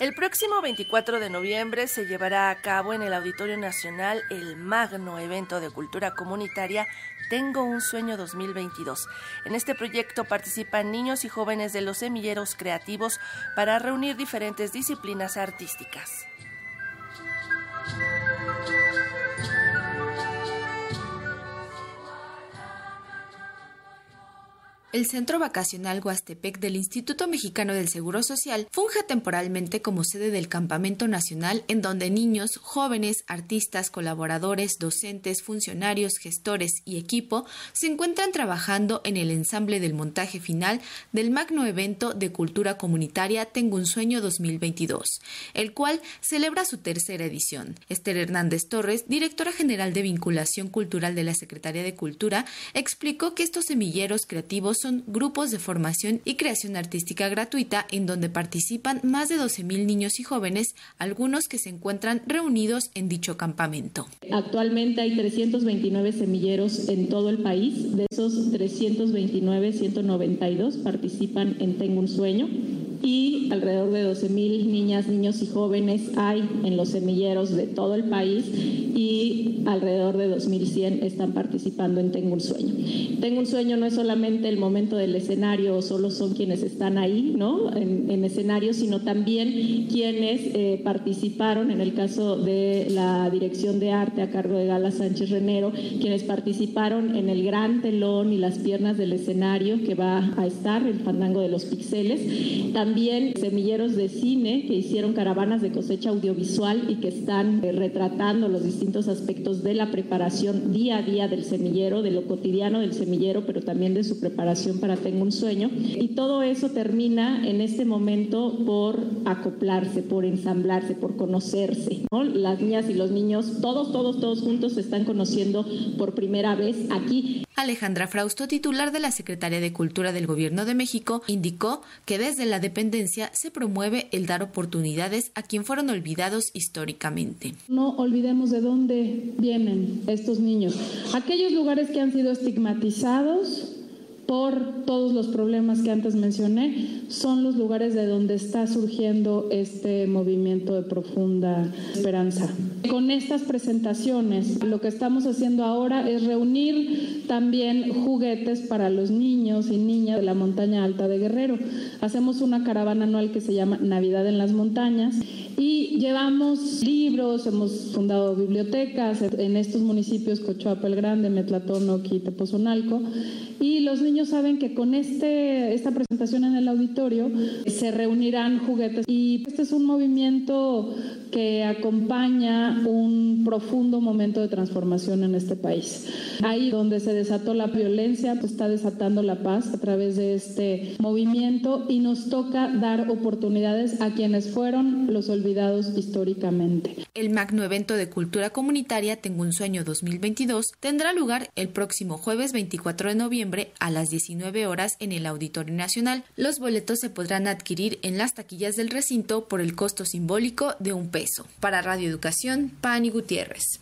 El próximo 24 de noviembre se llevará a cabo en el Auditorio Nacional el magno evento de cultura comunitaria Tengo un sueño 2022. En este proyecto participan niños y jóvenes de los semilleros creativos para reunir diferentes disciplinas artísticas. El Centro Vacacional Huastepec del Instituto Mexicano del Seguro Social funge temporalmente como sede del Campamento Nacional en donde niños, jóvenes, artistas, colaboradores, docentes, funcionarios, gestores y equipo se encuentran trabajando en el ensamble del montaje final del magno evento de cultura comunitaria Tengo un sueño 2022, el cual celebra su tercera edición. Esther Hernández Torres, directora general de vinculación cultural de la Secretaría de Cultura, explicó que estos semilleros creativos son grupos de formación y creación artística gratuita en donde participan más de 12.000 niños y jóvenes, algunos que se encuentran reunidos en dicho campamento. Actualmente hay 329 semilleros en todo el país. De esos 329, 192 participan en Tengo un sueño alrededor de 12.000 niñas, niños y jóvenes hay en los semilleros de todo el país y alrededor de 2.100 están participando en Tengo un sueño. Tengo un sueño no es solamente el momento del escenario solo son quienes están ahí ¿no? en, escenario, sino también quienes eh, participaron, en el caso de la Dirección de Arte a cargo de Gala Sánchez Renero, quienes participaron en el gran telón y las piernas del escenario que va a estar, el fandango de los pixeles. También semilleros de cine que hicieron caravanas de cosecha audiovisual y que están eh, retratando los distintos aspectos de la preparación día a día del semillero, de lo cotidiano del semillero, pero también de su preparación para Tengo un sueño. Y todo eso termina en este momento por acoplarse, por ensamblarse, por conocerse. Las niñas y los niños, todos, todos, todos juntos se están conociendo por primera vez aquí. Alejandra Frausto, titular de la Secretaría de Cultura del Gobierno de México, indicó que desde la dependencia se promueve el dar oportunidades a quien fueron olvidados históricamente. No olvidemos de dónde vienen estos niños. Aquellos lugares que han sido estigmatizados por todos los problemas que antes mencioné, son los lugares de donde está surgiendo este movimiento de profunda esperanza. Con estas presentaciones, lo que estamos haciendo ahora es reunir también juguetes para los niños y niñas de la montaña alta de Guerrero. Hacemos una caravana anual que se llama Navidad en las Montañas y llevamos libros, hemos fundado bibliotecas en estos municipios, Cochoapa el Grande, Metlatonoc y Tepozonalco, y los niños saben que con este, esta presentación en el auditorio se reunirán juguetes y este es un movimiento que acompaña un profundo momento de transformación en este país. Ahí donde se desató la violencia, pues está desatando la paz a través de este movimiento y nos toca dar oportunidades a quienes fueron los olvidados históricamente. El magno evento de cultura comunitaria Tengo un sueño 2022 tendrá lugar el próximo jueves 24 de noviembre a las 19 horas en el Auditorio Nacional. Los boletos se podrán adquirir en las taquillas del recinto por el costo simbólico de un peso. Para Radio Educación, Pani Gutiérrez.